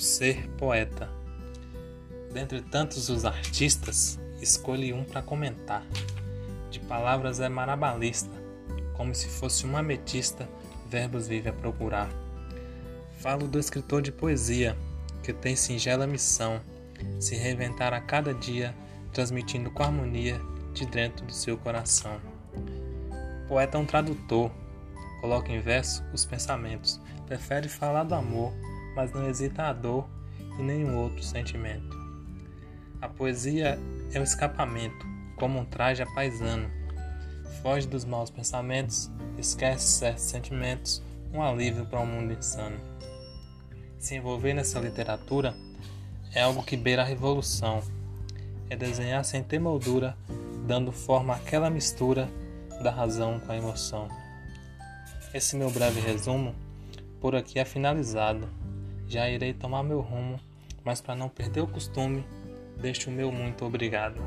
ser poeta. Dentre tantos os artistas, escolhi um para comentar. De palavras é marabalista, como se fosse uma ametista, verbos vive a procurar. Falo do escritor de poesia, que tem singela missão, se reinventar a cada dia, transmitindo com harmonia de dentro do seu coração. poeta é um tradutor, coloca em verso os pensamentos, prefere falar do amor, mas não hesita a dor e nenhum outro sentimento. A poesia é um escapamento, como um traje apaisano. Foge dos maus pensamentos, esquece certos sentimentos, um alívio para um mundo insano. Se envolver nessa literatura é algo que beira a revolução. É desenhar sem ter moldura, dando forma àquela mistura da razão com a emoção. Esse meu breve resumo por aqui é finalizado. Já irei tomar meu rumo, mas para não perder o costume, deixo o meu muito obrigado.